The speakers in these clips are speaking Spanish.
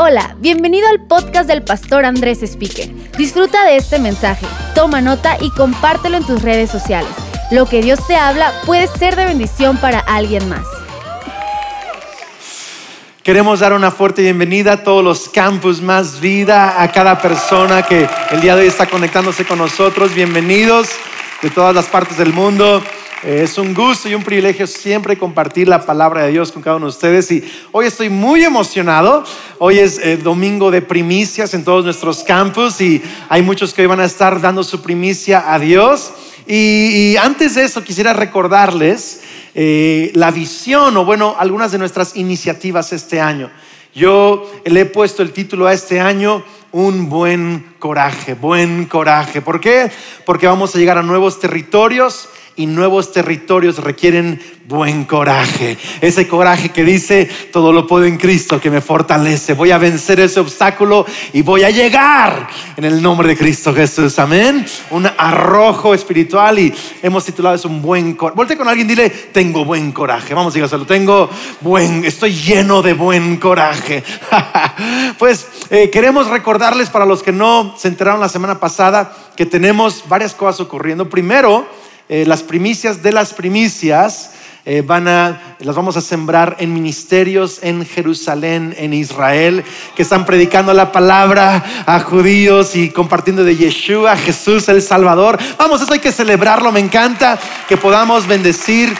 Hola, bienvenido al podcast del pastor Andrés Speaker. Disfruta de este mensaje, toma nota y compártelo en tus redes sociales. Lo que Dios te habla puede ser de bendición para alguien más. Queremos dar una fuerte bienvenida a todos los campus Más Vida, a cada persona que el día de hoy está conectándose con nosotros. Bienvenidos de todas las partes del mundo. Es un gusto y un privilegio siempre compartir la palabra de Dios con cada uno de ustedes y hoy estoy muy emocionado. Hoy es eh, domingo de primicias en todos nuestros campus y hay muchos que hoy van a estar dando su primicia a Dios. Y, antes de eso quisiera recordarles eh, la visión o bueno, algunas de nuestras iniciativas este año. Yo le he puesto el título a este año un buen coraje, buen coraje. ¿Por qué? Porque vamos a llegar a nuevos territorios y nuevos territorios requieren buen coraje. Ese coraje que dice, todo lo puedo en Cristo que me fortalece. Voy a vencer ese obstáculo y voy a llegar en el nombre de Cristo Jesús. Amén. Un arrojo espiritual y hemos titulado eso un buen coraje. Volte con alguien, dile, tengo buen coraje. Vamos, dígaselo, tengo buen, estoy lleno de buen coraje. pues eh, queremos recordarles para los que no se enteraron la semana pasada que tenemos varias cosas ocurriendo. Primero, eh, las primicias de las primicias eh, van a, las vamos a sembrar en ministerios en Jerusalén, en Israel, que están predicando la palabra a judíos y compartiendo de Yeshua, Jesús el Salvador. Vamos, eso hay que celebrarlo, me encanta que podamos bendecir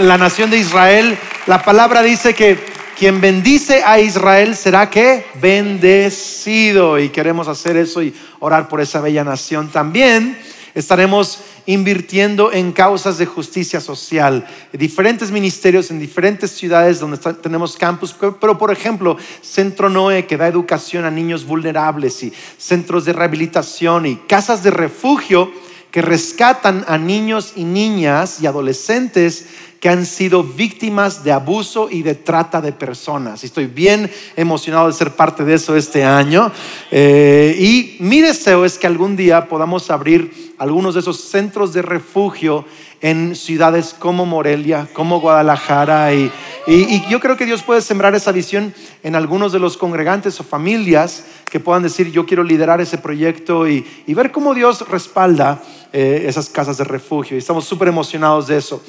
la nación de Israel. La palabra dice que quien bendice a Israel será que bendecido y queremos hacer eso y orar por esa bella nación también. Estaremos invirtiendo en causas de justicia social, diferentes ministerios en diferentes ciudades donde tenemos campus, pero por ejemplo, Centro Noé que da educación a niños vulnerables y centros de rehabilitación y casas de refugio que rescatan a niños y niñas y adolescentes que han sido víctimas de abuso y de trata de personas. Estoy bien emocionado de ser parte de eso este año. Eh, y mi deseo es que algún día podamos abrir algunos de esos centros de refugio en ciudades como Morelia, como Guadalajara. Y, yo creo que Dios puede sembrar esa visión en algunos de los congregantes o familias que puedan decir, yo quiero liderar ese proyecto y, ver cómo Dios respalda eh, esas casas de refugio. Y estamos súper emocionados de eso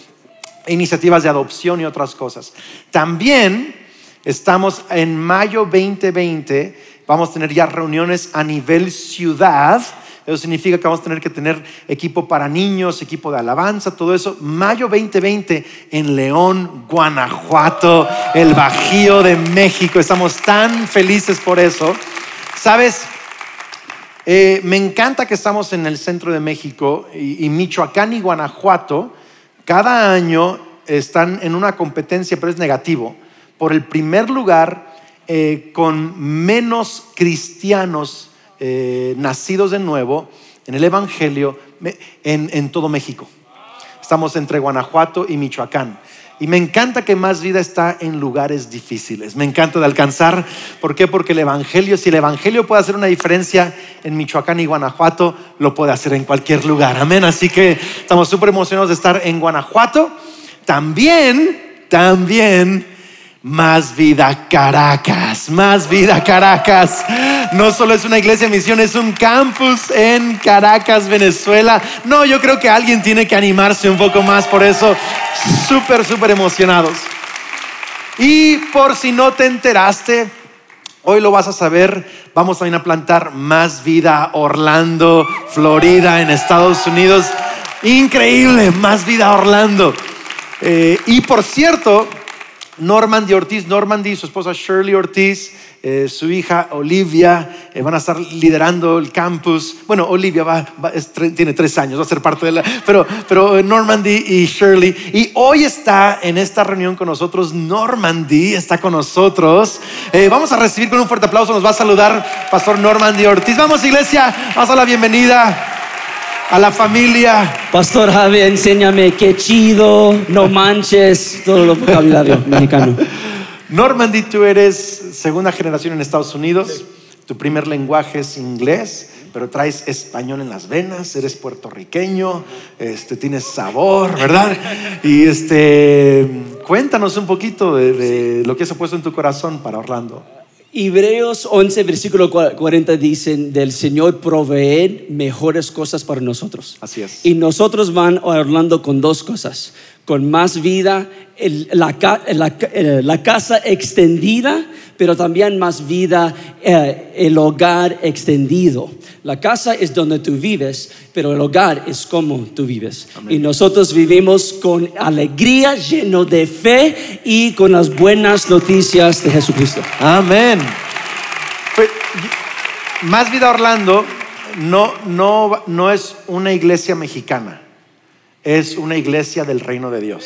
iniciativas de adopción y otras cosas. También estamos en mayo 2020, vamos a tener ya reuniones a nivel ciudad. Eso significa que vamos a tener que tener equipo para niños, equipo de alabanza, todo eso. Mayo 2020 en León, Guanajuato, el Bajío de México. Estamos tan felices por eso. Sabes, eh, me encanta que estamos en el centro de México y Michoacán y Guanajuato cada año están en una competencia, pero es negativo, por el primer lugar eh, con menos cristianos eh, nacidos de nuevo en el Evangelio en, en todo México. Estamos entre Guanajuato y Michoacán. Y me encanta que más vida está en lugares difíciles. Me encanta de alcanzar. ¿Por qué? Porque el Evangelio, si el Evangelio puede hacer una diferencia en Michoacán y Guanajuato, lo puede hacer en cualquier lugar. Amén. Así que estamos súper emocionados de estar en Guanajuato. También, también más vida Caracas, más vida Caracas. No solo es una iglesia de misión, es un campus en Caracas, Venezuela. No, yo creo que alguien tiene que animarse un poco más, por eso súper, súper emocionados. Y por si no te enteraste, hoy lo vas a saber, vamos también a plantar más vida Orlando, Florida, en Estados Unidos. Increíble, más vida Orlando. Eh, y por cierto, Normandy Ortiz, Normandy, su esposa Shirley Ortiz, eh, su hija Olivia, eh, van a estar liderando el campus. Bueno, Olivia va, tiene tres años, va a ser parte de la... Pero, pero Normandy y Shirley. Y hoy está en esta reunión con nosotros, Normandy está con nosotros. Eh, vamos a recibir con un fuerte aplauso, nos va a saludar Pastor Normandy Ortiz. Vamos iglesia, vamos a la bienvenida a la familia. Pastor Javi, enséñame qué chido, no manches, todo lo vocabulario mexicano. Normandy, tú eres segunda generación en Estados Unidos. Tu primer lenguaje es inglés, pero traes español en las venas. Eres puertorriqueño, este, tienes sabor, ¿verdad? Y este, cuéntanos un poquito de, de lo que se ha puesto en tu corazón para Orlando. Hebreos 11, versículo 40 dicen, del Señor proveer mejores cosas para nosotros. Así es. Y nosotros van hablando con dos cosas, con más vida, el- la, la eh, la casa extendida, pero también más vida, eh, el hogar extendido. La casa es donde tú vives, pero el hogar es como tú vives. Y nosotros vivimos con alegría, lleno de fe y con las buenas noticias de Jesucristo. Amén. Pues, Más Vida Orlando no, no, no es una iglesia mexicana, es una iglesia del reino de Dios.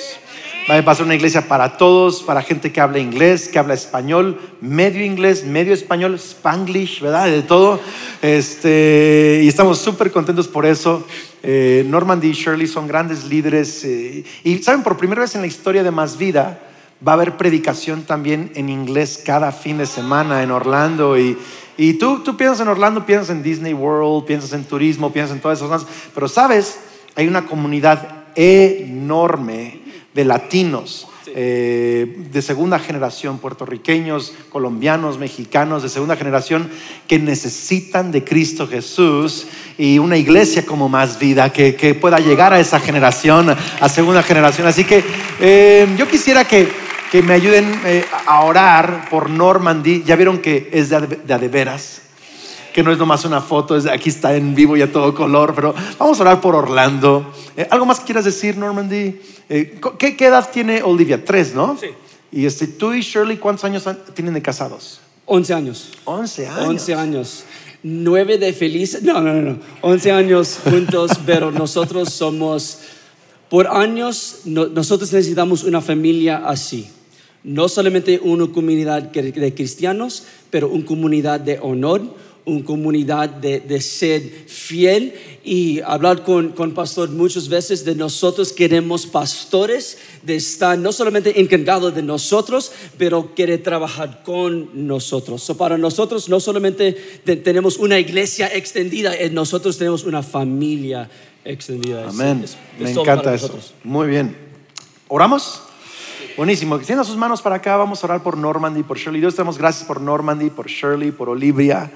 Va a ser una iglesia para todos, para gente que habla inglés, que habla español, medio inglés, medio español, spanglish, ¿verdad? De todo. Este, y estamos súper contentos por eso. Eh, Normandy y Shirley son grandes líderes. eh, y saben, por primera vez en la historia de Más Vida, va a haber predicación también en inglés cada fin de semana en Orlando. Y, y tú, tú piensas en Orlando, piensas en Disney World, piensas en turismo, piensas en todas esas cosas. Pero sabes, hay una comunidad enorme de latinos. eh, de segunda generación, puertorriqueños, colombianos, mexicanos de segunda generación que necesitan de Cristo Jesús y una iglesia como más vida que, que pueda llegar a esa generación, a segunda generación. Así que eh, yo quisiera que, que me ayuden eh, a orar por Normandy. Ya vieron que es de, de, de a de veras que no es nomás una foto, es, aquí está en vivo y a todo color, pero vamos a orar por Orlando. ¿Algo más que quieras decir, Normandy? Eh, ¿qué, qué edad tiene Olivia? Tres, ¿no? Sí. Y este, tú y Shirley, ¿cuántos años tienen de casados? 11 años. Once años. 11 años. 9 de felices. No, no, no, no. 11 años juntos, pero nosotros somos, por años, no- nosotros necesitamos una familia así. No solamente una comunidad de cristianos, pero una comunidad de honor, una comunidad de, de ser fiel y hablar con, con pastor muchas veces de nosotros queremos pastores de estar no solamente encargados de nosotros, pero quiere trabajar con nosotros. So, para nosotros no solamente te- tenemos una iglesia extendida, nosotros tenemos una familia extendida. Es- Amén. es- es Me todo encanta eso. Muy bien. ¿Oramos? Buenísimo. Extienda sus manos para acá. Vamos a orar por Normandy, por Shirley. Dios, te damos gracias por Normandy, por Shirley, por Olivia.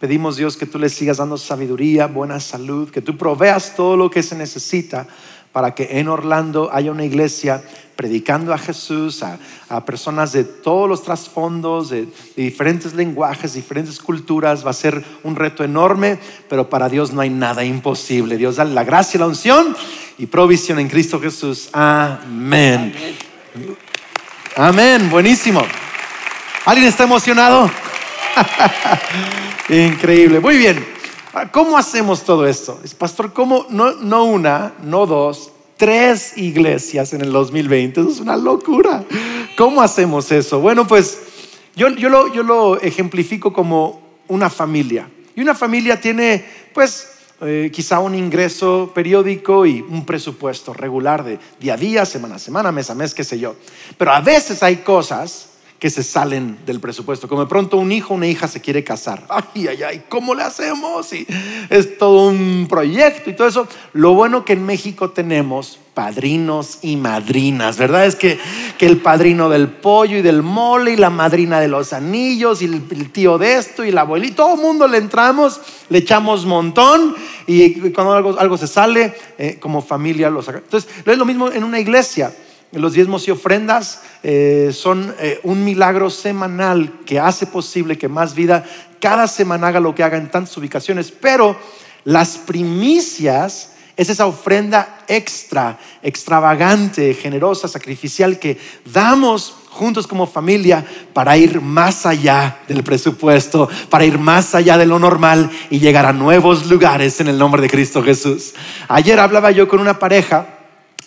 Pedimos, Dios, que tú les sigas dando sabiduría, buena salud, que tú proveas todo lo que se necesita para que en Orlando haya una iglesia predicando a Jesús, a, a personas de todos los trasfondos, de, de diferentes lenguajes, diferentes culturas. Va a ser un reto enorme, pero para Dios no hay nada imposible. Dios, dale la gracia, la unción y provisión en Cristo Jesús. Amén. Amén. Buenísimo. ¿Alguien está emocionado? Increíble. Muy bien. ¿Cómo hacemos todo esto? Es, Pastor, ¿cómo? No, no una, no dos, tres iglesias en el 2020. Eso es una locura. ¿Cómo hacemos eso? Bueno, pues yo, yo, lo, yo lo ejemplifico como una familia. Y una familia tiene, pues, eh, quizá un ingreso periódico y un presupuesto regular de día a día, semana a semana, mes a mes, qué sé yo. Pero a veces hay cosas que se salen del presupuesto. Como de pronto un hijo o una hija se quiere casar. Ay, ay, ay, ¿cómo le hacemos? Y es todo un proyecto y todo eso. Lo bueno que en México tenemos padrinos y madrinas, ¿verdad? Es que, que el padrino del pollo y del mole y la madrina de los anillos y el, tío de esto y la abuelita, todo el mundo le entramos, le echamos montón y cuando algo, algo se sale, eh, como familia lo saca. Entonces, es lo mismo en una iglesia. Los diezmos y ofrendas eh, son eh, un milagro semanal que hace posible que más vida cada semana haga lo que haga en tantas ubicaciones, pero las primicias es esa ofrenda extra, extravagante, generosa, sacrificial que damos juntos como familia para ir más allá del presupuesto, para ir más allá de lo normal y llegar a nuevos lugares en el nombre de Cristo Jesús. Ayer hablaba yo con una pareja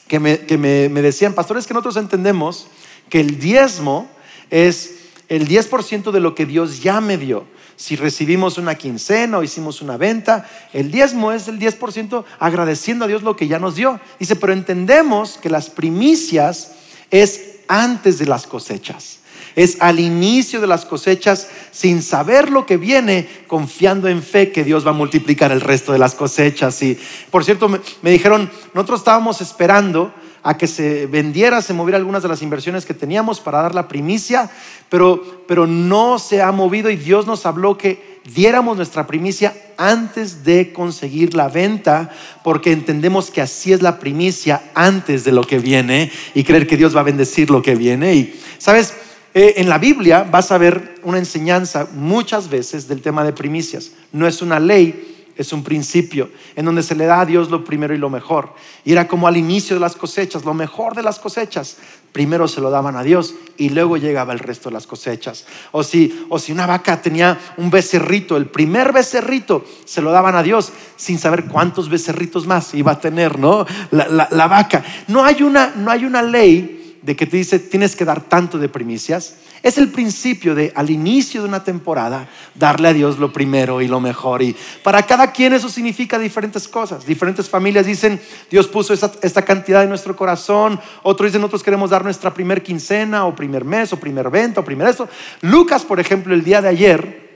que me, que me, me decían, pastores, que nosotros entendemos que el diezmo es el 10% de lo que Dios ya me dio. Si recibimos una quincena o hicimos una venta, el diezmo es el 10% agradeciendo a Dios lo que ya nos dio. Dice, pero entendemos que las primicias es antes de las cosechas. Es al inicio de las cosechas sin saber lo que viene, confiando en fe que Dios va a multiplicar el resto de las cosechas. Y por cierto, me, dijeron, nosotros estábamos esperando a que se vendiera, se moviera algunas de las inversiones que teníamos para dar la primicia, pero, pero no se ha movido y Dios nos habló que diéramos nuestra primicia antes de conseguir la venta, porque entendemos que así es la primicia antes de lo que viene y creer que Dios va a bendecir lo que viene. Y, ¿sabes? Eh, en la Biblia vas a ver una enseñanza muchas veces del tema de primicias. No es una ley, es un principio en donde se le da a Dios lo primero y lo mejor. Y era como al inicio de las cosechas, lo mejor de las cosechas. Primero se lo daban a Dios y luego llegaba el resto de las cosechas. O si, o si una vaca tenía un becerrito, el primer becerrito se lo daban a Dios sin saber cuántos becerritos más iba a tener, ¿no? La, la vaca. No hay, una, no hay una ley de que te dice tienes que dar tanto de primicias. Es el principio de al inicio de una temporada darle a Dios lo primero y lo mejor. Y para cada quien eso significa diferentes cosas. Diferentes familias dicen, Dios puso esta, cantidad en nuestro corazón. Otros dicen, nosotros queremos dar nuestra primer quincena o primer mes o primer venta o primer eso. Lucas, por ejemplo, el día de ayer,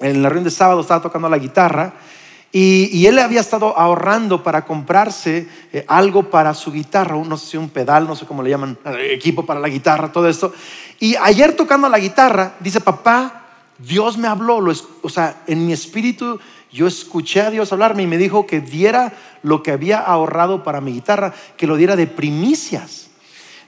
en la reunión de sábado, estaba tocando la guitarra. Y, él había estado ahorrando para comprarse eh, algo para su guitarra, no sé si un pedal, no sé cómo le llaman, eh, equipo para la guitarra, todo esto. Y ayer tocando la guitarra, dice, papá, Dios me habló, o sea, en mi espíritu yo escuché a Dios hablarme y me dijo que diera lo que había ahorrado para mi guitarra, que lo diera de primicias.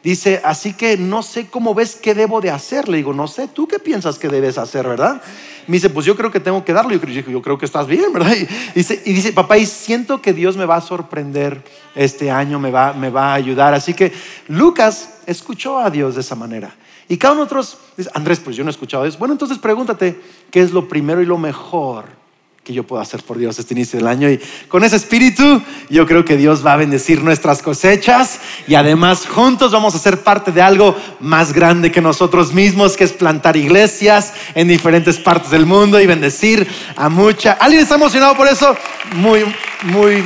Dice, así que no sé cómo ves qué debo de hacer. Le digo, no sé, ¿tú qué piensas que debes hacer, verdad? Me dice, pues yo creo que tengo que darlo. Yo creo, yo creo que estás bien, ¿verdad? Y dice, y dice, papá, y siento que Dios me va a sorprender este año, me va, me va a ayudar. Así que Lucas escuchó a Dios de esa manera. Y cada uno de nosotros dice, Andrés, pues yo no he escuchado eso. Bueno, entonces pregúntate, ¿qué es lo primero y lo mejor que yo puedo hacer por Dios este inicio del año? Y con ese espíritu, yo creo que Dios va a bendecir nuestras cosechas y además juntos vamos a ser parte de algo más grande que nosotros mismos, que es plantar iglesias en diferentes partes del mundo y bendecir a mucha. ¿Alguien está emocionado por eso? Muy, muy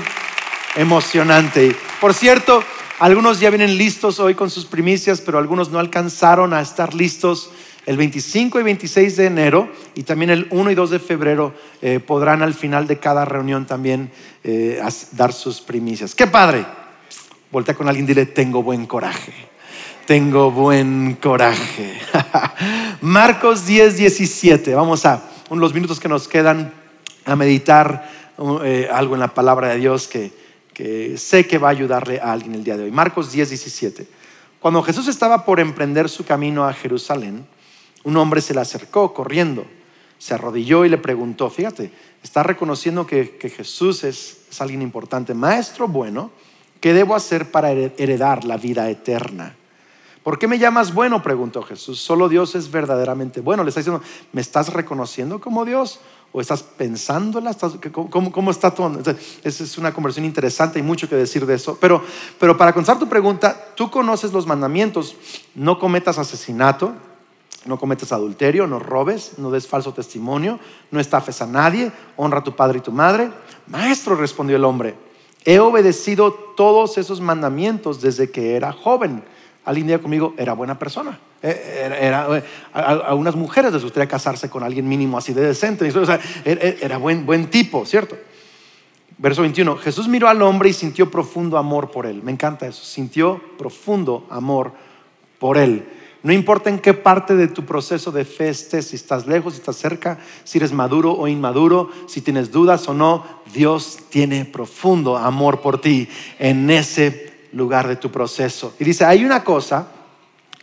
emocionante. Por cierto, algunos ya vienen listos hoy con sus primicias, pero algunos no alcanzaron a estar listos el 25 y 26 de enero y también el 1 y 2 de febrero eh, podrán al final de cada reunión también eh, dar sus primicias. ¡Qué padre! Voltea con alguien y dile, tengo buen coraje. Tengo buen coraje. Marcos 10, 17. Vamos a los minutos que nos quedan a meditar eh, algo en la palabra de Dios que que sé que va a ayudarle a alguien el día de hoy. Marcos 10, 17. Cuando Jesús estaba por emprender su camino a Jerusalén, un hombre se le acercó corriendo, se arrodilló y le preguntó, fíjate, está reconociendo que, Jesús es, alguien importante, maestro bueno, ¿qué debo hacer para heredar la vida eterna? ¿Por qué me llamas bueno? preguntó Jesús. Solo Dios es verdaderamente bueno. Le está diciendo, ¿me estás reconociendo como Dios? ¿O estás pensándola? ¿Cómo, cómo está todo? Esa es una conversación interesante y mucho que decir de eso. Pero, pero para contestar tu pregunta, tú conoces los mandamientos. No cometas asesinato, no cometas adulterio, no robes, no des falso testimonio, no estafes a nadie, honra a tu padre y tu madre. Maestro, respondió el hombre, he obedecido todos esos mandamientos desde que era joven. Alguien día conmigo, era buena persona. Eh, era, a, unas mujeres les gustaría casarse con alguien mínimo así de decente. Sea, era, buen, buen tipo, ¿cierto? Verso 21. Jesús miró al hombre y sintió profundo amor por él. Me encanta eso. Sintió profundo amor por él. No importa en qué parte de tu proceso de fe estés, si estás lejos, si estás cerca, si eres maduro o inmaduro, si tienes dudas o no, Dios tiene profundo amor por ti en ese lugar de tu proceso. Y dice, hay una cosa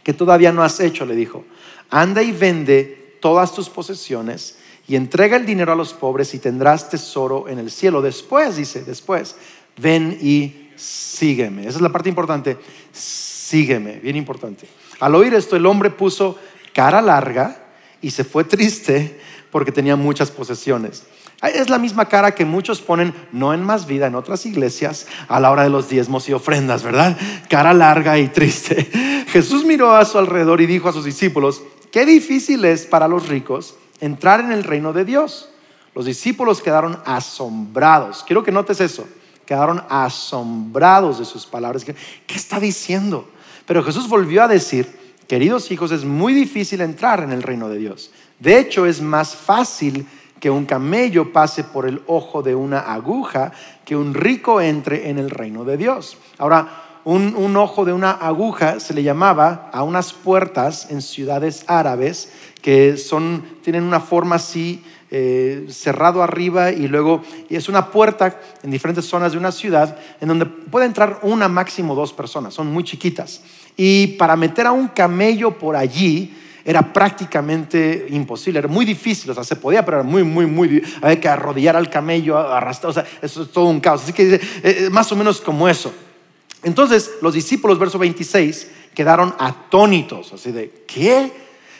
que todavía no has hecho, le dijo. Anda y vende todas tus posesiones y entrega el dinero a los pobres y tendrás tesoro en el cielo. Después, dice, después, ven y sígueme. Esa es la parte importante. Sígueme, bien importante. Al oír esto, el hombre puso cara larga y se fue triste porque tenía muchas posesiones. Es la misma cara que muchos ponen, no en más vida, en otras iglesias, a la hora de los diezmos y ofrendas, ¿verdad? Cara larga y triste. Jesús miró a su alrededor y dijo a sus discípulos, qué difícil es para los ricos entrar en el reino de Dios. Los discípulos quedaron asombrados. Quiero que notes eso. Quedaron asombrados de sus palabras. ¿Qué está diciendo? Pero Jesús volvió a decir, queridos hijos, es muy difícil entrar en el reino de Dios. De hecho, es más fácil que un camello pase por el ojo de una aguja, que un rico entre en el reino de Dios. Ahora, un, ojo de una aguja se le llamaba a unas puertas en ciudades árabes que son, tienen una forma así eh, cerrado arriba y luego es una puerta en diferentes zonas de una ciudad en donde puede entrar una máximo dos personas, son muy chiquitas. Y para meter a un camello por allí era prácticamente imposible, era muy difícil, o sea, se podía, pero era muy, muy, muy, había que arrodillar al camello, arrastrar, o sea, eso es todo un caos. Así que eh, más o menos como eso. Entonces, los discípulos, verso 26, quedaron atónitos, así de, ¿qué?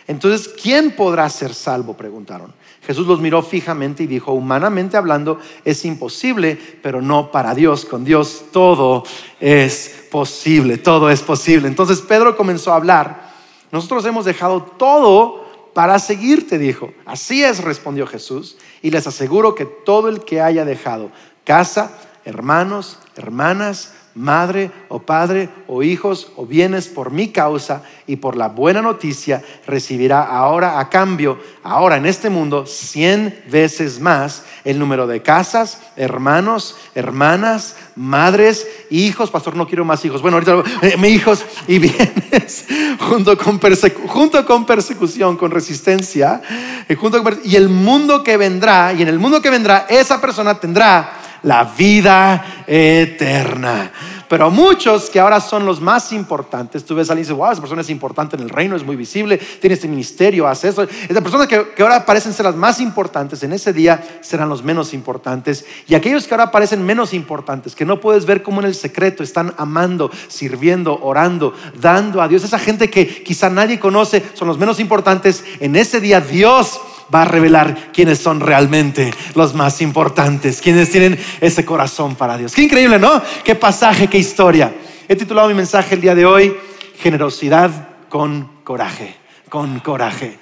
Entonces, ¿quién podrá ser salvo? Preguntaron. Jesús los miró fijamente y dijo, humanamente hablando es imposible, pero no para Dios. Con Dios todo es posible, todo es posible. Entonces Pedro comenzó a hablar. Nosotros hemos dejado todo para seguirte, dijo. Así es, respondió Jesús. Y les aseguro que todo el que haya dejado casa, hermanos, hermanas, madre o padre o hijos o bienes por mi causa y por la buena noticia, recibirá ahora a cambio, ahora en este mundo, cien veces más el número de casas, hermanos, hermanas, madres, hijos. Pastor, no quiero más hijos. Bueno, ahorita, eh, hijos y bienes, junto con, junto con persecución, con resistencia, eh, junto y el mundo que vendrá, y en el mundo que vendrá, esa persona tendrá la vida eterna. Pero muchos que ahora son los más importantes, tú ves a alguien y dices, wow, esa persona es importante en el reino, es muy visible, tiene este ministerio, hace eso. Esas personas que, que ahora parecen ser las más importantes, en ese día serán los menos importantes. Y aquellos que ahora parecen menos importantes, que no puedes ver cómo en el secreto están amando, sirviendo, orando, dando a Dios. Esa gente que quizá nadie conoce, son los menos importantes. En ese día Dios va a revelar quiénes son realmente los más importantes, quienes tienen ese corazón para Dios. Qué increíble, ¿no? Qué pasaje, qué historia. He titulado mi mensaje el día de hoy, Generosidad con coraje, con coraje.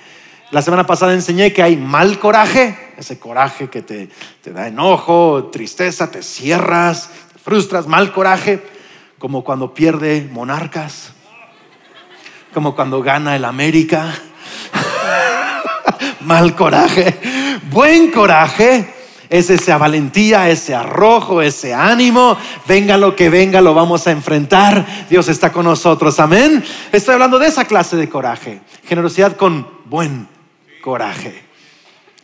La semana pasada enseñé que hay mal coraje, ese coraje que te, te da enojo, tristeza, te cierras, te frustras, mal coraje, como cuando pierde monarcas, como cuando gana el América mal coraje. Buen coraje es esa valentía, ese arrojo, ese ánimo. Venga lo que venga, lo vamos a enfrentar. Dios está con nosotros. Amén. Estoy hablando de esa clase de coraje. Generosidad con buen coraje.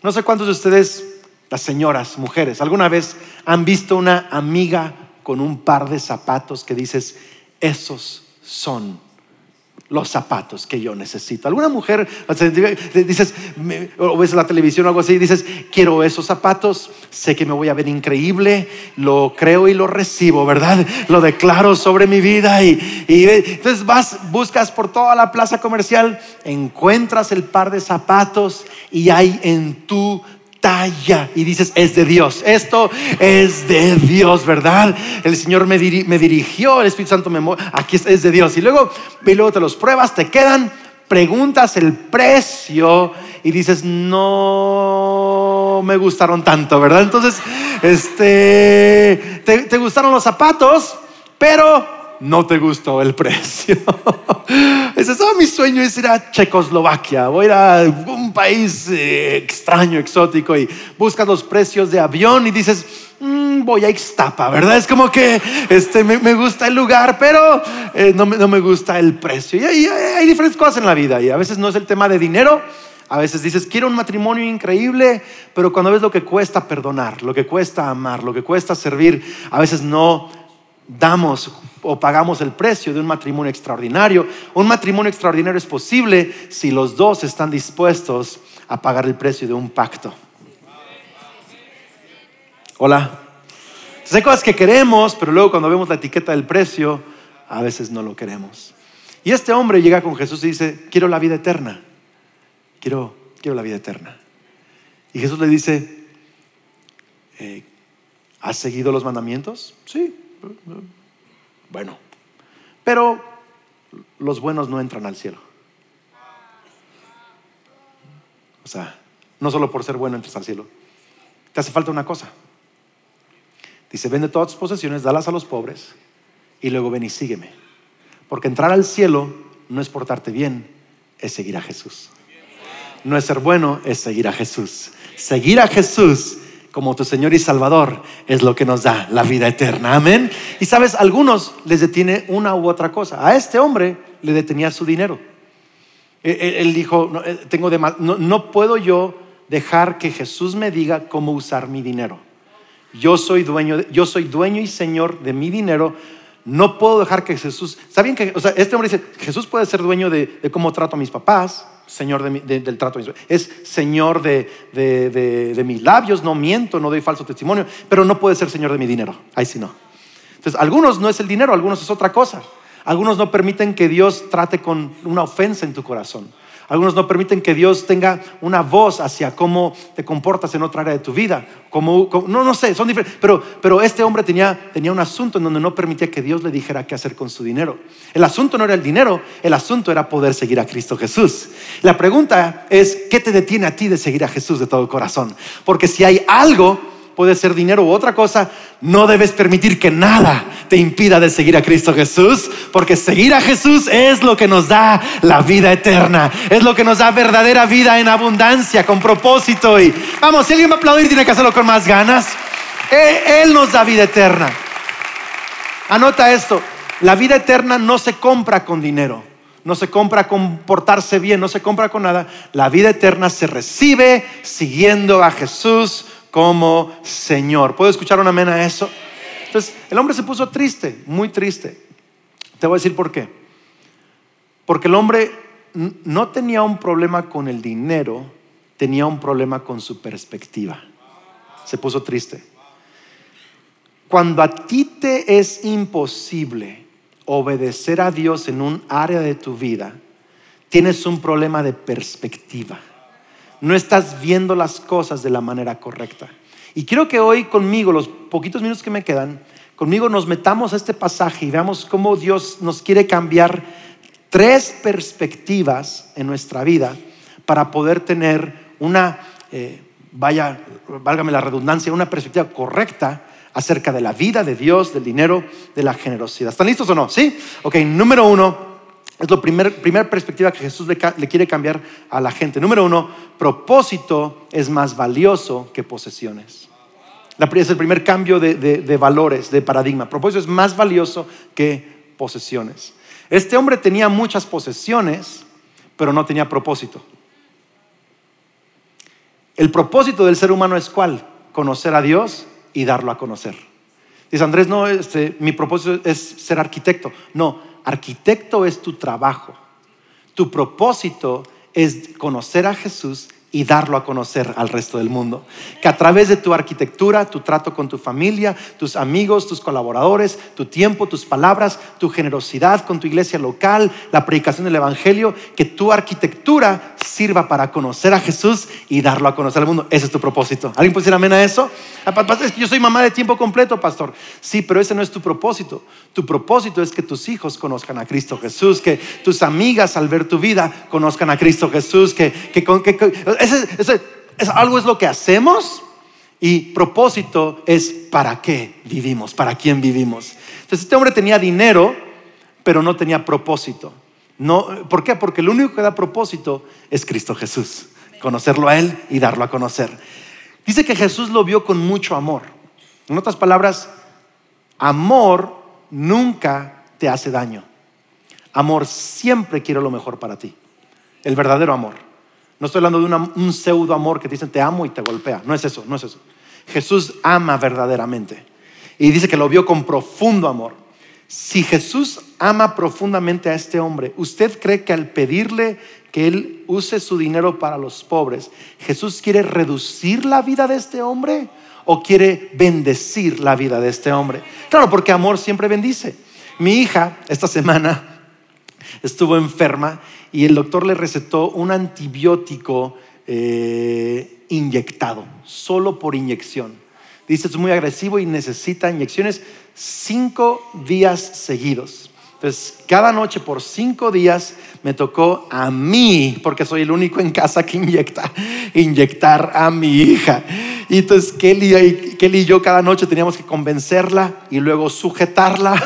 No sé cuántos de ustedes, las señoras, mujeres, alguna vez han visto una amiga con un par de zapatos que dices, esos son los zapatos que yo necesito. Alguna mujer, dices, o ves la televisión o algo así, dices, quiero esos zapatos, sé que me voy a ver increíble, lo creo y lo recibo, ¿verdad? Lo declaro sobre mi vida y, entonces vas, buscas por toda la plaza comercial, encuentras el par de zapatos y hay en tu talla y dices, es de Dios, esto es de Dios, ¿verdad? El Señor me, dirigió, el Espíritu Santo me aquí es, de Dios. Y luego, y luego te los pruebas, te quedan, preguntas el precio y dices, no me gustaron tanto, ¿verdad? Entonces, este, te, te gustaron los zapatos, pero no te gustó el precio. Ese es mi sueño es ir a Checoslovaquia, voy a ir a un país eh, extraño, exótico y buscas los precios de avión y dices, mm, voy a Ixtapa, ¿verdad? Es como que este, me, gusta el lugar, pero eh, no, me, gusta el precio. Y hay, hay diferentes cosas en la vida y a veces no es el tema de dinero. A veces dices, quiero un matrimonio increíble, pero cuando ves lo que cuesta perdonar, lo que cuesta amar, lo que cuesta servir, a veces no damos o pagamos el precio de un matrimonio extraordinario. Un matrimonio extraordinario es posible si los dos están dispuestos a pagar el precio de un pacto. Hola. Hay cosas que queremos, pero luego cuando vemos la etiqueta del precio, a veces no lo queremos. Y este hombre llega con Jesús y dice, quiero la vida eterna. Quiero, quiero la vida eterna. Y Jesús le dice, eh, ¿has seguido los mandamientos? Sí, bueno, pero los buenos no entran al cielo. O sea, no solo por ser bueno entras al cielo. Te hace falta una cosa. Dice, vende todas tus posesiones, dalas a los pobres y luego ven y sígueme. Porque entrar al cielo no es portarte bien, es seguir a Jesús. No es ser bueno, es seguir a Jesús. Seguir a Jesús como tu Señor y Salvador es lo que nos da la vida eterna. Amén. Y sabes, algunos les detiene una u otra cosa. A este hombre le detenía su dinero. E, e, él, dijo, no, eh, tengo no, puedo yo dejar que Jesús me diga cómo usar mi dinero. Yo soy dueño, yo soy dueño y señor de mi dinero. No puedo dejar que Jesús. ¿Saben que, o sea, este hombre dice, Jesús puede ser dueño de, cómo trato a mis papás, señor del trato, es señor de, de, mis labios, no miento, no doy falso testimonio, pero no puede ser señor de mi dinero. Ahí sí no. Entonces, algunos no es el dinero, algunos es otra cosa. Algunos no permiten que Dios trate con una ofensa en tu corazón. Algunos no permiten que Dios tenga una voz hacia cómo te comportas en otra área de tu vida. Como, no, no sé, son diferentes. Pero, pero este hombre tenía, tenía un asunto en donde no permitía que Dios le dijera qué hacer con su dinero. El asunto no era el dinero, el asunto era poder seguir a Cristo Jesús. La pregunta es, ¿qué te detiene a ti de seguir a Jesús de todo corazón? Porque si hay algo puede ser dinero u otra cosa, no debes permitir que nada te impida de seguir a Cristo Jesús, porque seguir a Jesús es lo que nos da la vida eterna, es lo que nos da verdadera vida en abundancia, con propósito. Y vamos, si alguien va a aplaudir, tiene que hacerlo con más ganas. E, él nos da vida eterna. Anota esto, la vida eterna no se compra con dinero no se compra con portarse bien, no se compra con nada. La vida eterna se recibe siguiendo a Jesús como Señor. ¿Puedo escuchar un amén a eso? Entonces, el hombre se puso triste, muy triste. Te voy a decir por qué. Porque el hombre no tenía un problema con el dinero, tenía un problema con su perspectiva. Se puso triste. Cuando a ti te es imposible obedecer a Dios en un área de tu vida, tienes un problema de perspectiva no estás viendo las cosas de la manera correcta. Y quiero que hoy conmigo, los poquitos minutos que me quedan, conmigo nos metamos a este pasaje y veamos cómo Dios nos quiere cambiar tres perspectivas en nuestra vida para poder tener una, eh, vaya, válgame la redundancia, una perspectiva correcta acerca de la vida, de Dios, del dinero, de la generosidad. ¿Están listos o no? ¿Sí? Ok, número uno, es la primera perspectiva que Jesús le, quiere cambiar a la gente. Número uno, propósito es más valioso que posesiones. es el primer cambio de, de valores, de paradigma. Propósito es más valioso que posesiones. Este hombre tenía muchas posesiones, pero no tenía propósito. El propósito del ser humano es cuál? Conocer a Dios y darlo a conocer. Dice Andrés, no, este, mi propósito es ser arquitecto. No, arquitecto es tu trabajo. Tu propósito es conocer a Jesús y darlo a conocer al resto del mundo. Que a través de tu arquitectura, tu trato con tu familia, tus amigos, tus colaboradores, tu tiempo, tus palabras, tu generosidad con tu iglesia local, la predicación del Evangelio, que tu arquitectura sirva para conocer a Jesús y darlo a conocer al mundo. Ese es tu propósito. ¿Alguien puede decir amén a eso? Ah, es que yo soy mamá de tiempo completo, pastor. Sí, pero ese no es tu propósito. Tu propósito es que tus hijos conozcan a Cristo Jesús, que tus amigas al ver tu vida conozcan a Cristo Jesús, que, que, que ese, algo es lo que hacemos y propósito es para qué vivimos, para quién vivimos. Entonces este hombre tenía dinero, pero no tenía propósito. No, ¿Por qué? Porque el único que da propósito es Cristo Jesús. Conocerlo a Él y darlo a conocer. Dice que Jesús lo vio con mucho amor. En otras palabras, amor nunca te hace daño. Amor siempre quiere lo mejor para ti. El verdadero amor. No estoy hablando de un pseudo amor que te dicen te amo y te golpea. No es eso, no es eso. Jesús ama verdaderamente. Y dice que lo vio con profundo amor. Si Jesús ama profundamente a este hombre, ¿usted cree que al pedirle que él use su dinero para los pobres, Jesús quiere reducir la vida de este hombre o quiere bendecir la vida de este hombre? Claro, porque amor siempre bendice. Mi hija esta semana estuvo enferma y el doctor le recetó un antibiótico eh, inyectado, solo por inyección. Dice, es muy agresivo y necesita inyecciones cinco días seguidos. Entonces, cada noche por cinco días me tocó a mí, porque soy el único en casa que inyecta, inyectar a mi hija. Y entonces Kelly, Kelly y yo cada noche teníamos que convencerla y luego sujetarla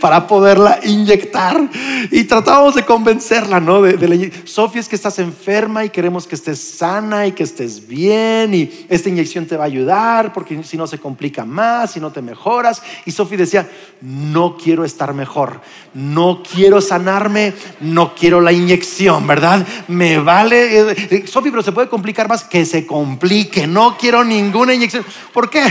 para poderla inyectar. Y tratábamos de convencerla, ¿no? De, Sofía, es que estás enferma y queremos que estés sana y que estés bien y esta inyección te va a ayudar porque si no se complica más, si no te mejoras. Y Sofía decía, no quiero estar mejor, no quiero sanarme, no quiero la inyección, ¿verdad? Me vale. Eh, eh, Sofía, pero se puede complicar más, que se complique, no quiero ninguna inyección. ¿Por qué?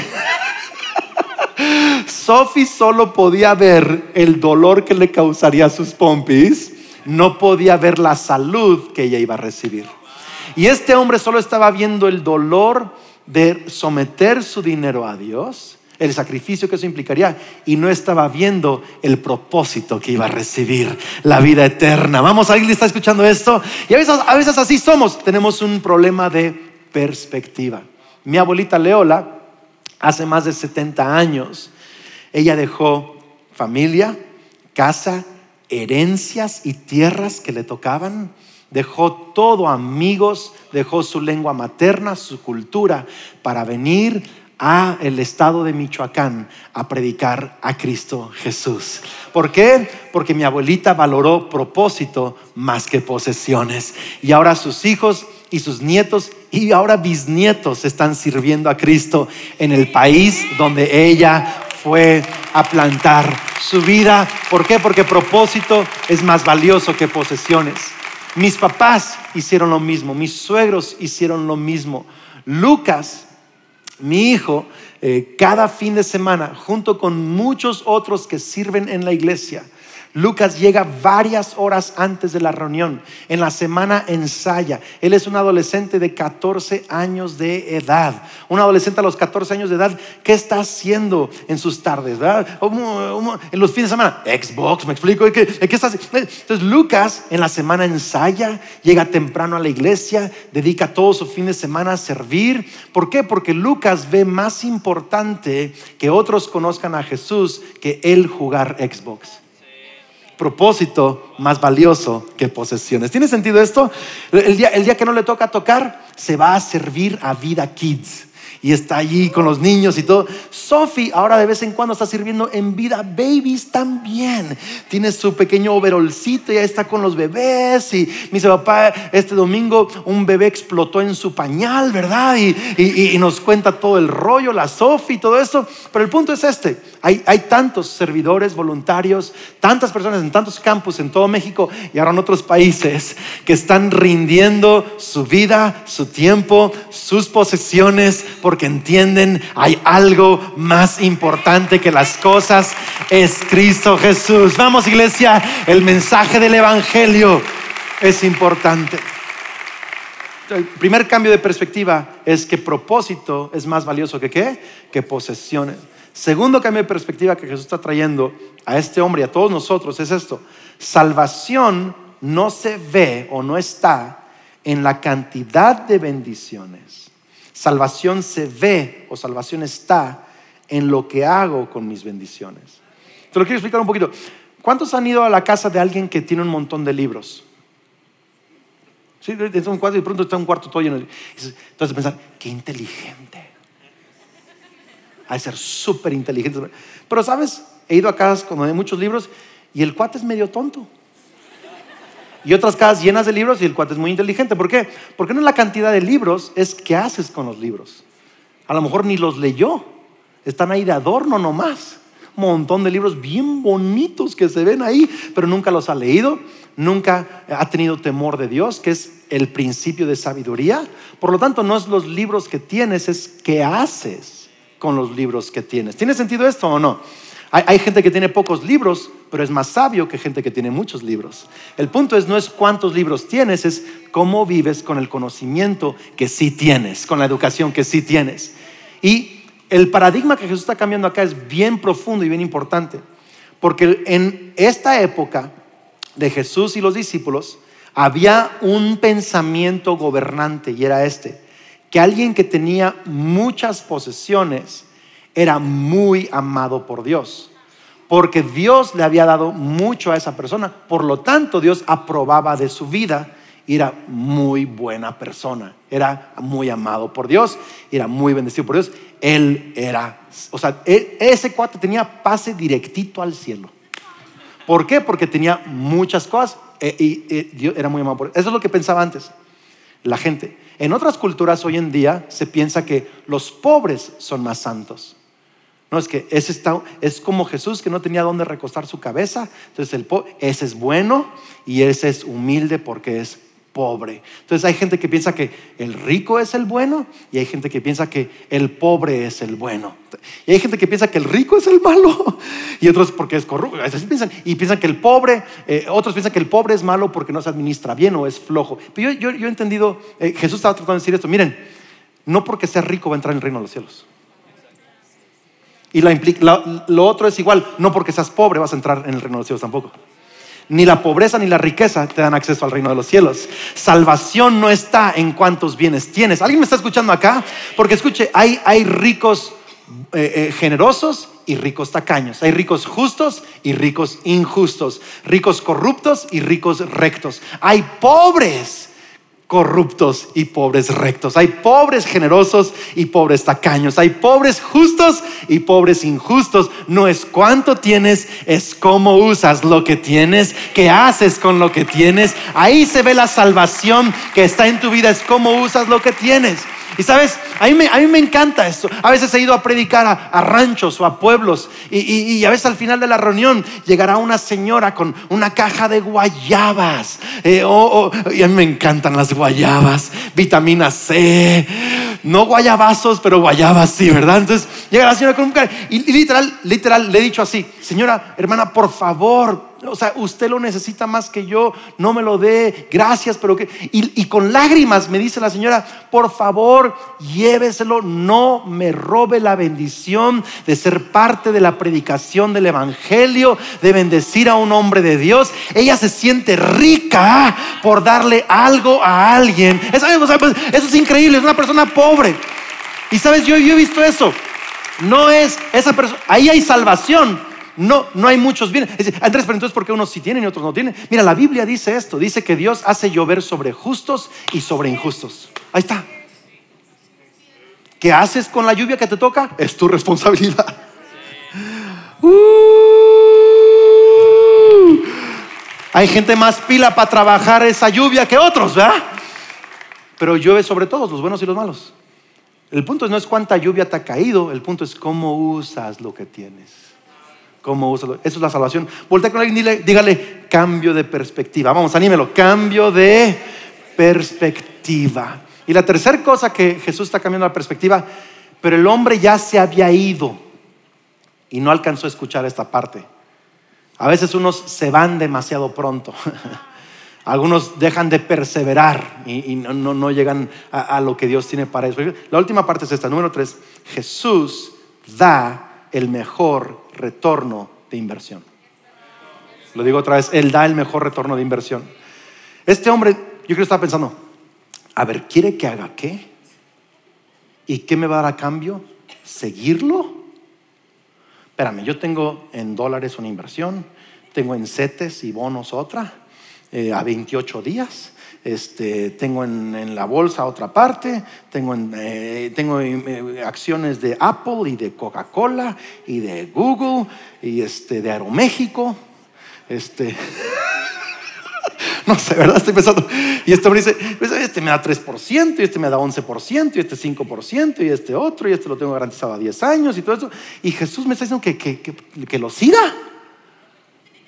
Sophie solo podía ver el dolor que le causaría a sus pompis, no podía ver la salud que ella iba a recibir. Y este hombre solo estaba viendo el dolor de someter su dinero a Dios, el sacrificio que eso implicaría, y no estaba viendo el propósito que iba a recibir, la vida eterna. Vamos, ¿alguien está escuchando esto? Y a veces, a veces así somos, tenemos un problema de perspectiva. Mi abuelita Leola, hace más de 70 años, ella dejó familia, casa, herencias y tierras que le tocaban. Dejó todo, amigos, dejó su lengua materna, su cultura, para venir a el estado de Michoacán a predicar a Cristo Jesús. ¿Por qué? Porque mi abuelita valoró propósito más que posesiones. Y ahora sus hijos y sus nietos y ahora bisnietos están sirviendo a Cristo en el país donde ella fue a plantar su vida. ¿Por qué? Porque propósito es más valioso que posesiones. Mis papás hicieron lo mismo, mis suegros hicieron lo mismo. Lucas, mi hijo, eh, cada fin de semana, junto con muchos otros que sirven en la iglesia, Lucas llega varias horas antes de la reunión. En la semana ensaya. Él es un adolescente de 14 años de edad. Un adolescente a los 14 años de edad, ¿qué está haciendo en sus tardes? En los fines de semana, Xbox, me explico. ¿Qué, qué está Entonces Lucas en la semana ensaya, llega temprano a la iglesia, dedica todo su fin de semana a servir. ¿Por qué? Porque Lucas ve más importante que otros conozcan a Jesús que él jugar Xbox propósito más valioso que posesiones. ¿Tiene sentido esto? El día, el día que no le toca tocar, se va a servir a Vida Kids y está allí con los niños y todo. Sophie ahora de vez en cuando está sirviendo en vida babies también. Tiene su pequeño overolcito, ya está con los bebés y me dice papá, este domingo un bebé explotó en su pañal, ¿verdad? Y, nos cuenta todo el rollo, la Sophie y todo eso. Pero el punto es este, hay, hay tantos servidores voluntarios, tantas personas en tantos campus en todo México y ahora en otros países que están rindiendo su vida, su tiempo, sus posesiones por porque entienden hay algo más importante que las cosas, es Cristo Jesús. Vamos iglesia, el mensaje del Evangelio es importante. El primer cambio de perspectiva es que propósito es más valioso que qué? Que posesiones. Segundo cambio de perspectiva que Jesús está trayendo a este hombre y a todos nosotros es esto. Salvación no se ve o no está en la cantidad de bendiciones Salvación se ve o salvación está en lo que hago con mis bendiciones. Te lo quiero explicar un poquito. ¿Cuántos han ido a la casa de alguien que tiene un montón de libros? Sí, es un cuarto y de pronto está un cuarto todo lleno. Entonces pensar, qué inteligente. Hay ser súper inteligente. Pero sabes, he ido a casas con muchos libros y el cuate es medio tonto y otras casas llenas de libros y el cuate es muy inteligente. ¿Por qué? Porque no es la cantidad de libros, es qué haces con los libros. A lo mejor ni los leyó, están ahí de adorno nomás. Un montón de libros bien bonitos que se ven ahí, pero nunca los ha leído, nunca ha tenido temor de Dios, que es el principio de sabiduría. Por lo tanto, no es los libros que tienes, es qué haces con los libros que tienes. ¿Tiene sentido esto o no? Hay, gente que tiene pocos libros, pero es más sabio que gente que tiene muchos libros. El punto es no es cuántos libros tienes, es cómo vives con el conocimiento que sí tienes, con la educación que sí tienes. Y el paradigma que Jesús está cambiando acá es bien profundo y bien importante, porque en esta época de Jesús y los discípulos había un pensamiento gobernante y era este, que alguien que tenía muchas posesiones, era muy amado por Dios, porque Dios le había dado mucho a esa persona, por lo tanto Dios aprobaba de su vida y era muy buena persona, era muy amado por Dios, era muy bendecido por Dios. Él era, o sea, e, ese cuate tenía pase directito al cielo. ¿Por qué? Porque tenía muchas cosas eh, y eh, Dios era muy amado por Eso es lo que pensaba antes la gente. En otras culturas hoy en día se piensa que los pobres son más santos. No, es que ese es como Jesús que no tenía dónde recostar su cabeza. Entonces, ese es bueno y ese es humilde porque es pobre. Entonces hay gente que piensa que el rico es el bueno y hay gente que piensa que el pobre es el bueno. Y hay gente que piensa que el rico es el malo y otros porque es corrupto. piensan, y piensan que el pobre, eh, otros piensan que el pobre es malo porque no se administra bien o es flojo. Pero yo, he entendido, eh, Jesús estaba tratando de decir esto, miren, no porque sea rico va a entrar en el reino de los cielos. Y lo otro es igual, no porque seas pobre vas a entrar en el reino de los cielos tampoco. Ni la pobreza ni la riqueza te dan acceso al reino de los cielos. Salvación no está en cuántos bienes tienes. ¿Alguien me está escuchando acá? Porque escuche, hay, hay ricos eh, eh, generosos y ricos tacaños. Hay ricos justos y ricos injustos. Ricos corruptos y ricos rectos. Hay pobres corruptos y pobres rectos. Hay pobres generosos y pobres tacaños. Hay pobres justos y pobres injustos. No es cuánto tienes, es cómo usas lo que tienes, qué haces con lo que tienes. Ahí se ve la salvación que está en tu vida, es cómo usas lo que tienes. Y sabes, a mí me, a mí me encanta esto. A veces he ido a predicar a, ranchos o a pueblos y, a veces al final de la reunión llegará una señora con una caja de guayabas. Eh, y a mí me encantan las guayabas, vitamina C. No guayabazos, pero guayabas sí, ¿verdad? Entonces llega la señora con un... Y, y literal, literal, le he dicho así, señora, hermana, por favor, o sea, usted lo necesita más que yo, no me lo dé, gracias, pero que... Y, con lágrimas me dice la señora, por favor, lléveselo, no me robe la bendición de ser parte de la predicación del Evangelio, de bendecir a un hombre de Dios. Ella se siente rica por darle algo a alguien. Eso, pues, eso es increíble, es una persona pobre. Y sabes, yo he visto eso. No es esa persona, ahí hay salvación no, no hay muchos bienes. Andrés, pero entonces, ¿por qué unos sí tienen y otros no tienen? Mira, la Biblia dice esto: dice que Dios hace llover sobre justos y sobre injustos. Ahí está. ¿Qué haces con la lluvia que te toca? Es tu responsabilidad. Uh. hay gente más pila para trabajar esa lluvia que otros, ¿verdad? Pero llueve sobre todos, los buenos y los malos. El punto no es cuánta lluvia te ha caído, el punto es cómo usas lo que tienes. ¿Cómo Eso es la salvación. Voltea con alguien y dígale, cambio de perspectiva. Vamos, anímelo, cambio de perspectiva. Y la tercera cosa que Jesús está cambiando la perspectiva, pero el hombre ya se había ido y no alcanzó a escuchar esta parte. A veces unos se van demasiado pronto. Algunos dejan de perseverar y, no, llegan a, a, lo que Dios tiene para ellos. La última parte es esta, número tres. Jesús da el mejor retorno de inversión. Lo digo otra vez, Él da el mejor retorno de inversión. Este hombre, yo creo que estaba pensando, a ver, ¿quiere que haga qué? ¿Y qué me va a dar a cambio? ¿Seguirlo? Espérame, yo tengo en dólares una inversión, tengo en CETES y bonos otra, eh, a 28 días este, tengo en, la bolsa otra parte, tengo, en, eh, eh, acciones de Apple y de Coca-Cola y de Google y este, de Aeroméxico. Este, no sé, ¿verdad? Estoy pensando. Y este me dice, pues, este me da 3%, y este me da 11%, y este 5%, y este otro, y este lo tengo garantizado a 10 años, y todo eso. Y Jesús me está diciendo que, que lo siga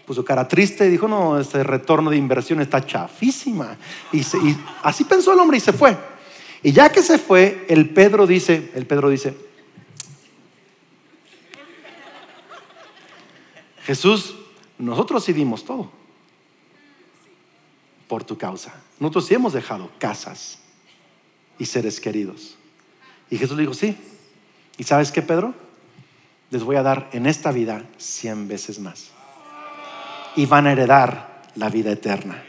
puso cara triste y dijo, no, este retorno de inversión está chafísima. Y, así pensó el hombre y se fue. Y ya que se fue, el Pedro dice, el Pedro dice, Jesús, nosotros sí dimos todo por tu causa. Nosotros sí hemos dejado casas y seres queridos. Y Jesús le dijo, sí. ¿Y sabes qué, Pedro? Les voy a dar en esta vida cien veces más y van a heredar la vida eterna.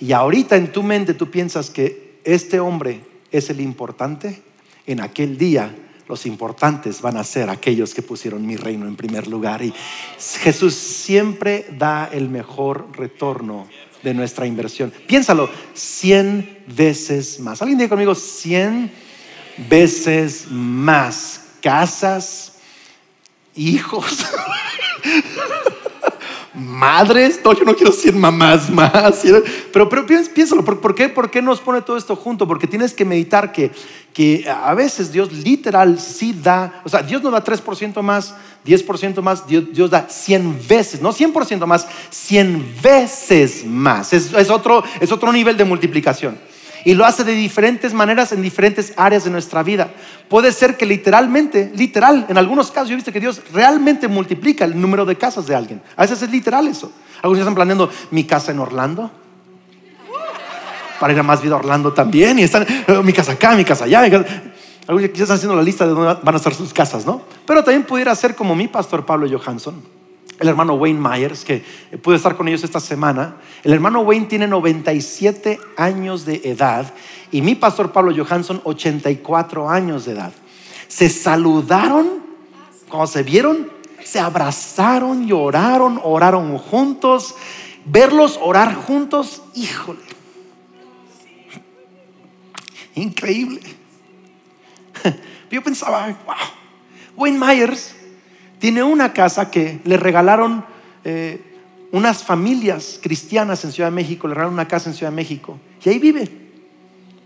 Y ahorita en tu mente tú piensas que este hombre es el importante, en aquel día los importantes van a ser aquellos que pusieron mi reino en primer lugar. Y Jesús siempre da el mejor retorno de nuestra inversión. Piénsalo, cien veces más. ¿Alguien dice conmigo cien veces más? Casas, hijos. madres. No, yo no quiero 100 mamás más. Pero, pero piénsalo, ¿por, qué, ¿por qué nos pone todo esto junto? Porque tienes que meditar que, que a veces Dios literal sí da, o sea, Dios no da 3% más, 10% más, Dios, Dios, da 100 veces, no 100% más, 100 veces más. Es, es, otro, es otro nivel de multiplicación. Y lo hace de diferentes maneras en diferentes áreas de nuestra vida. Puede ser que literalmente, literal, en algunos casos yo he visto que Dios realmente multiplica el número de casas de alguien. A veces es literal eso. Algunos están planeando mi casa en Orlando. Para ir a más vida a Orlando también. Y están, oh, mi casa acá, mi casa allá. Algunos quizás están haciendo la lista de dónde van a estar sus casas, ¿no? Pero también pudiera ser como mi pastor Pablo Johansson el hermano Wayne Myers, que pude estar con ellos esta semana. El hermano Wayne tiene 97 años de edad y mi pastor Pablo Johansson 84 años de edad. Se saludaron cuando se vieron, se abrazaron, lloraron, oraron juntos. Verlos orar juntos, híjole. Increíble. Yo pensaba, wow, Wayne Myers tiene una casa que le regalaron eh, unas familias cristianas en Ciudad de México, le regalaron una casa en Ciudad de México. Y ahí vive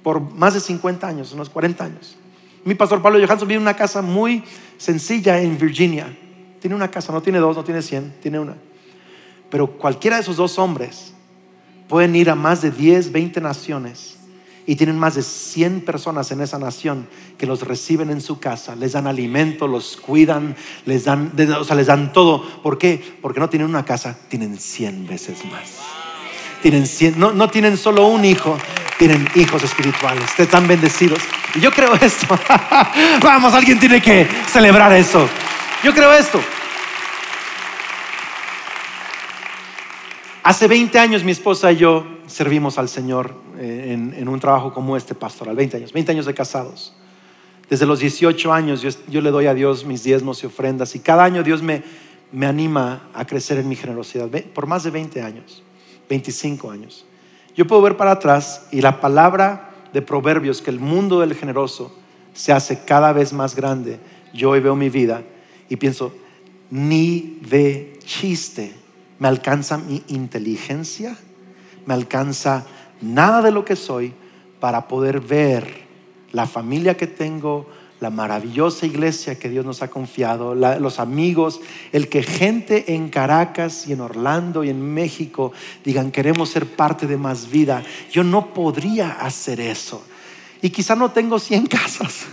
por más de 50 años, unos 40 años. Mi pastor Pablo Johansson vive en una casa muy sencilla en Virginia. Tiene una casa, no tiene dos, no tiene 100, tiene una. Pero cualquiera de esos dos hombres pueden ir a más de 10, 20 naciones y tienen más de 100 personas en esa nación que los reciben en su casa, les dan alimento, los cuidan, les dan, o sea, les dan todo. ¿Por qué? Porque no tienen una casa, tienen 100 veces más. Tienen 100, no, no tienen solo un hijo, tienen hijos espirituales, están bendecidos. Y yo creo esto. Vamos, alguien tiene que celebrar eso. Yo creo esto. Hace 20 años mi esposa y yo servimos al Señor eh, en, un trabajo como este pastoral, 20 años, 20 años de casados. Desde los 18 años yo, le doy a Dios mis diezmos y ofrendas y cada año Dios me, me anima a crecer en mi generosidad, por más de 20 años, 25 años. Yo puedo ver para atrás y la palabra de proverbios que el mundo del generoso se hace cada vez más grande. Yo hoy veo mi vida y pienso, ni de chiste me alcanza mi inteligencia, me alcanza nada de lo que soy para poder ver la familia que tengo, la maravillosa iglesia que Dios nos ha confiado, los amigos, el que gente en Caracas y en Orlando y en México digan queremos ser parte de más vida. Yo no podría hacer eso. Y quizá no tengo 100 casas,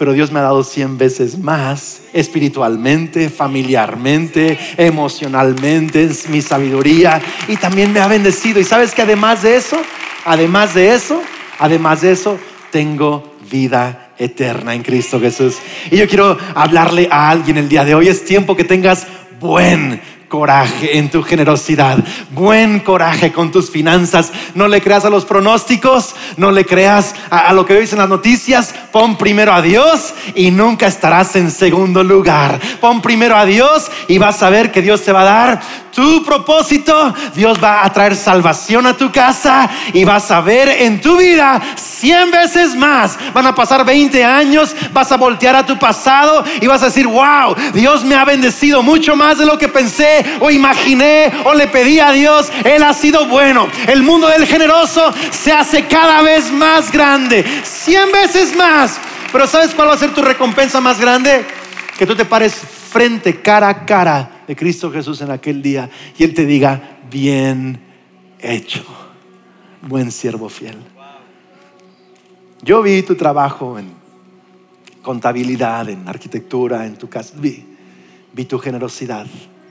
pero Dios me ha dado 100 veces más espiritualmente, familiarmente, emocionalmente, es mi sabiduría y también me ha bendecido. Y sabes que además de eso, además de eso, además de eso, tengo vida eterna en Cristo Jesús. Y yo quiero hablarle a alguien el día de hoy. Es tiempo que tengas buen coraje en tu generosidad, buen coraje con tus finanzas. No le creas a los pronósticos, no le creas a, lo que ves en las noticias. Pon primero a Dios y nunca estarás en segundo lugar. Pon primero a Dios y vas a ver que Dios te va a dar tu propósito. Dios va a traer salvación a tu casa y vas a ver en tu vida cien veces más. Van a pasar 20 años, vas a voltear a tu pasado y vas a decir, wow, Dios me ha bendecido mucho más de lo que pensé o imaginé o le pedí a Dios. Él ha sido bueno. El mundo del generoso se hace cada vez más grande, cien veces más. Pero ¿sabes cuál va a ser tu recompensa más grande? Que tú te pares frente, cara a cara de Cristo Jesús en aquel día y Él te diga, bien hecho, buen siervo fiel. Yo vi tu trabajo en contabilidad, en arquitectura, en tu casa, vi, vi tu generosidad,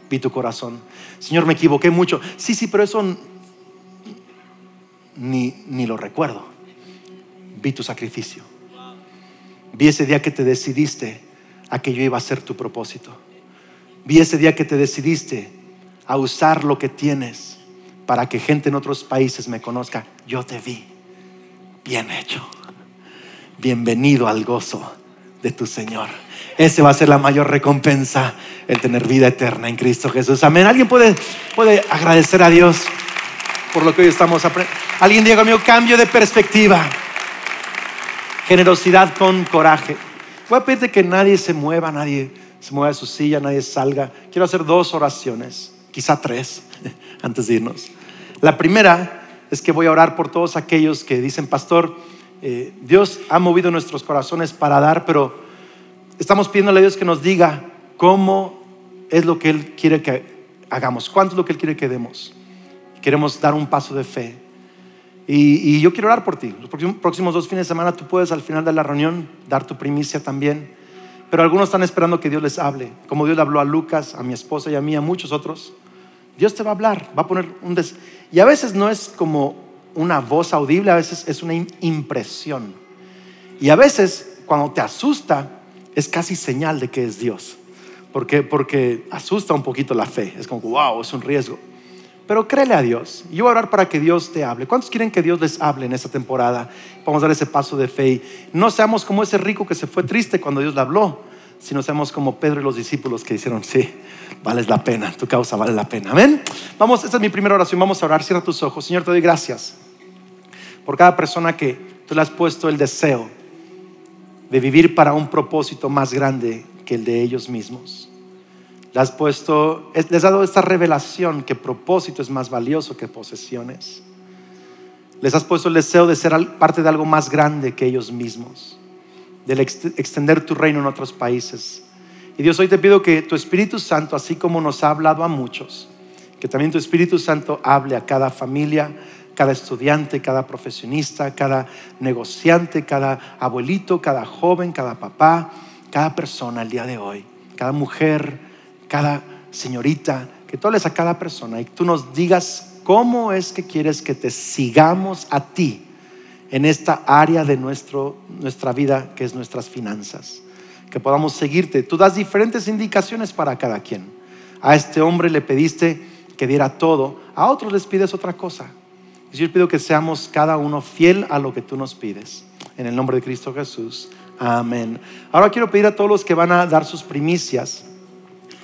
vi tu corazón. Señor, me equivoqué mucho. Sí, sí, pero eso ni, ni lo recuerdo. Vi tu sacrificio. Vi ese día que te decidiste a que yo iba a ser tu propósito. Vi ese día que te decidiste a usar lo que tienes para que gente en otros países me conozca. Yo te vi. Bien hecho. Bienvenido al gozo de tu Señor. Ese va a ser la mayor recompensa, el tener vida eterna en Cristo Jesús. Amén. ¿Alguien puede, puede agradecer a Dios por lo que hoy estamos aprendiendo? Alguien diga conmigo, cambio de perspectiva. Generosidad con coraje. Voy a pedirte que nadie se mueva, nadie se mueva de su silla, nadie salga. Quiero hacer dos oraciones. quizá tres, antes de irnos. La primera es que voy a orar por todos aquellos que dicen, pastor, eh, Dios ha movido nuestros corazones para dar, pero estamos pidiéndole a Dios que nos diga cómo es lo que Él quiere que hagamos, cuánto es lo que Él quiere que demos. Queremos dar un paso de fe. Y, yo quiero orar por ti. Los próximos, próximos dos fines de semana tú puedes al final de la reunión dar tu primicia también. Pero algunos están esperando que Dios les hable, como Dios le habló a Lucas, a mi esposa y a mí, a muchos otros. Dios te va a hablar, va a poner un des... Y a veces no es como una voz audible, a veces es una impresión. Y a veces cuando te asusta es casi señal de que es Dios. Porque, porque asusta un poquito la fe. Es como, wow, es un riesgo. Pero créele a Dios. Yo voy a orar para que Dios te hable. ¿Cuántos quieren que Dios les hable en esta temporada? Vamos a dar ese paso de fe. No seamos como ese rico que se fue triste cuando Dios le habló, sino seamos como Pedro y los discípulos que dijeron, sí, vale la pena, tu causa vale la pena. Amén. Vamos, esta es mi primera oración. Vamos a orar. Cierra tus ojos. Señor, te doy gracias por cada persona que tú le has puesto el deseo de vivir para un propósito más grande que el de ellos mismos. Les has puesto, les has dado esta revelación que propósito es más valioso que posesiones. Les has puesto el deseo de ser parte de algo más grande que ellos mismos, de extender tu reino en otros países. Y Dios, hoy te pido que tu Espíritu Santo, así como nos ha hablado a muchos, que también tu Espíritu Santo hable a cada familia, cada estudiante, cada profesionista, cada negociante, cada abuelito, cada joven, cada papá, cada persona el día de hoy, cada mujer, cada señorita, que tú hables a cada persona y tú nos digas cómo es que quieres que te sigamos a ti en esta área de nuestro, nuestra vida que es nuestras finanzas. Que podamos seguirte. Tú das diferentes indicaciones para cada quien. A este hombre le pediste que diera todo, a otros les pides otra cosa. Y yo pido que seamos cada uno fiel a lo que tú nos pides. En el nombre de Cristo Jesús. Amén. Ahora quiero pedir a todos los que van a dar sus primicias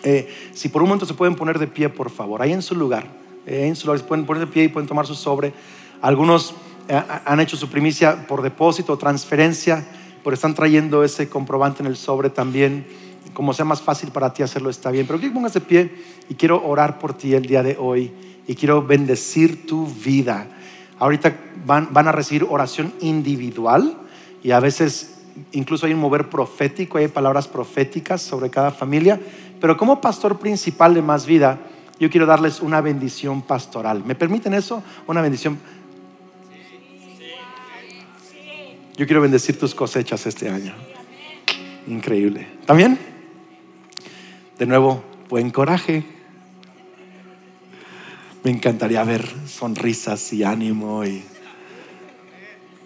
eh, si por un momento se pueden poner de pie, por favor, ahí en su lugar, eh, en su lugar, se pueden poner de pie y pueden tomar su sobre. Algunos eh, han hecho su primicia por depósito o transferencia, pero están trayendo ese comprobante en el sobre también. Como sea más fácil para ti hacerlo, está bien. Pero que pongas de pie y quiero orar por ti el día de hoy y quiero bendecir tu vida. Ahorita van, van a recibir oración individual y a veces incluso hay un mover profético, hay palabras proféticas sobre cada familia. Pero como pastor principal de Más Vida, yo quiero darles una bendición pastoral. ¿Me permiten eso? Una bendición. Yo quiero bendecir tus cosechas este año. Increíble. ¿También? De nuevo, buen coraje. Me encantaría ver sonrisas y ánimo y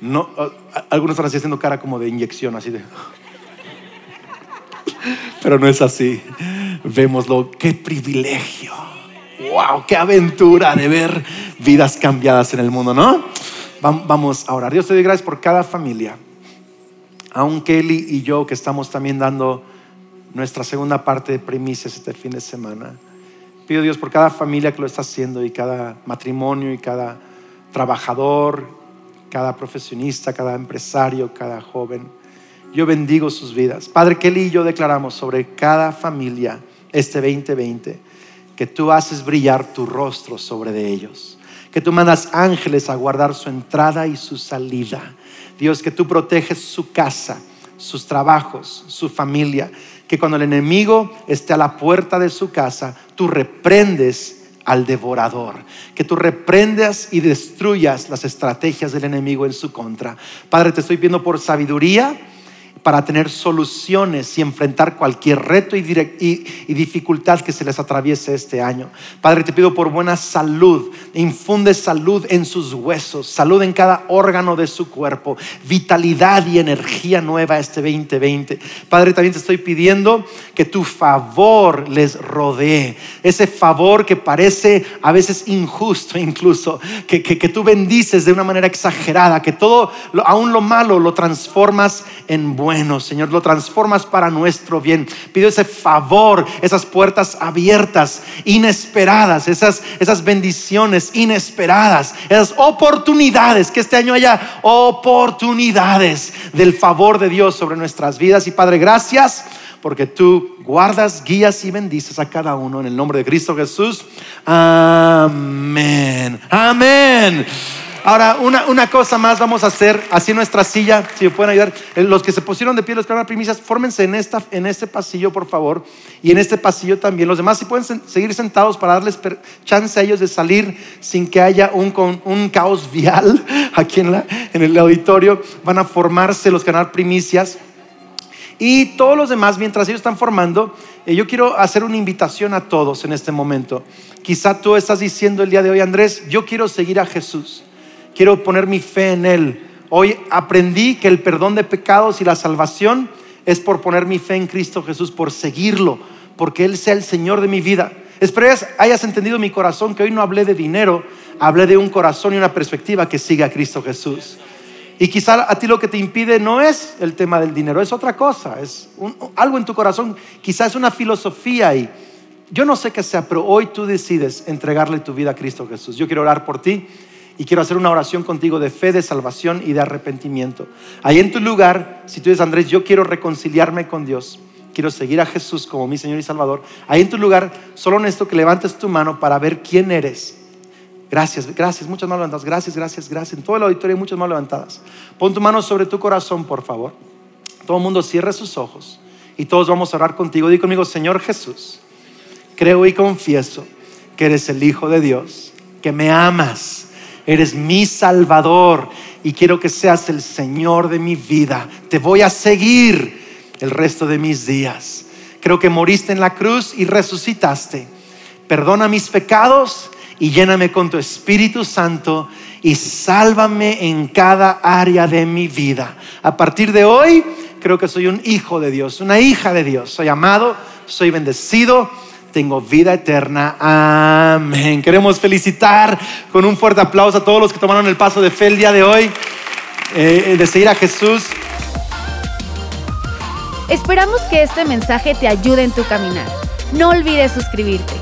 no, algunos están haciendo cara como de inyección, así de. Pero no es así. Vémoslo, qué privilegio. Wow, qué aventura de ver vidas cambiadas en el mundo, ¿no? Vamos a orar. Dios te doy gracias por cada familia. Aún Kelly y yo que estamos también dando nuestra segunda parte de primicias este fin de semana. Pido Dios por cada familia que lo está haciendo y cada matrimonio y cada trabajador, cada profesionista, cada empresario, cada joven. Yo bendigo sus vidas. Padre Kelly y yo declaramos sobre cada familia este 2020 que tú haces brillar tu rostro sobre de ellos. Que tú mandas ángeles a guardar su entrada y su salida. Dios, que tú proteges su casa, sus trabajos, su familia. Que cuando el enemigo esté a la puerta de su casa, tú reprendes al devorador, que tú reprendas y destruyas las estrategias del enemigo en su contra. Padre, te estoy pidiendo por sabiduría para tener soluciones y enfrentar cualquier reto y, dificultad que se les atraviese este año. Padre, te pido por buena salud, infunde salud en sus huesos, salud en cada órgano de su cuerpo, vitalidad y energía nueva este 2020. Padre, también te estoy pidiendo que tu favor les rodee, ese favor que parece a veces injusto incluso, que, que tú bendices de una manera exagerada, que todo, aún lo malo, lo transformas en bueno bueno, Señor, lo transformas para nuestro bien. Pido ese favor, esas puertas abiertas, inesperadas, esas, esas bendiciones inesperadas, esas oportunidades, que este año haya oportunidades del favor de Dios sobre nuestras vidas. Y Padre, gracias porque tú guardas, guías y bendices a cada uno en el nombre de Cristo Jesús. Amén. Amén. Ahora, una, cosa más vamos a hacer, así nuestra silla, si me pueden ayudar. Eh, los que se pusieron de pie, los que primicias, fórmense en, esta, en este pasillo, por favor. Y en este pasillo también. Los demás, si pueden seguir sentados para darles chance a ellos de salir sin que haya un, un caos vial aquí en, la, en el auditorio. Van a formarse los que primicias. Y todos los demás, mientras ellos están formando, eh, yo quiero hacer una invitación a todos en este momento. Quizá tú estás diciendo el día de hoy, Andrés, yo quiero seguir a Jesús quiero poner mi fe en Él. Hoy aprendí que el perdón de pecados y la salvación es por poner mi fe en Cristo Jesús, por seguirlo, porque Él sea el Señor de mi vida. Espero hayas entendido mi corazón, que hoy no hablé de dinero, hablé de un corazón y una perspectiva que siga a Cristo Jesús. Y quizá a ti lo que te impide no es el tema del dinero, es otra cosa, es algo en tu corazón, quizás es una filosofía y yo no sé qué sea, pero hoy tú decides entregarle tu vida a Cristo Jesús. Yo quiero orar por ti y quiero hacer una oración contigo de fe, de salvación y de arrepentimiento. Ahí en tu lugar, si tú dices, Andrés, yo quiero reconciliarme con Dios, quiero seguir a Jesús como mi Señor y Salvador, ahí en tu lugar, solo honesto que levantes tu mano para ver quién eres. Gracias, gracias, muchas manos levantadas, gracias, gracias, gracias. En todo el auditorio hay muchas manos levantadas. Pon tu mano sobre tu corazón, por favor. Todo el mundo cierre sus ojos y todos vamos a orar contigo. Di conmigo, Señor Jesús, creo y confieso que eres el Hijo de Dios, que me amas Eres mi Salvador y quiero que seas el Señor de mi vida. Te voy a seguir el resto de mis días. Creo que moriste en la cruz y resucitaste. Perdona mis pecados y lléname con tu Espíritu Santo y sálvame en cada área de mi vida. A partir de hoy, creo que soy un hijo de Dios, una hija de Dios. Soy amado, soy bendecido tengo vida eterna. Amén. Queremos felicitar con un fuerte aplauso a todos los que tomaron el paso de fe el día de hoy, eh, de seguir a Jesús. Esperamos que este mensaje te ayude en tu caminar. No olvides suscribirte.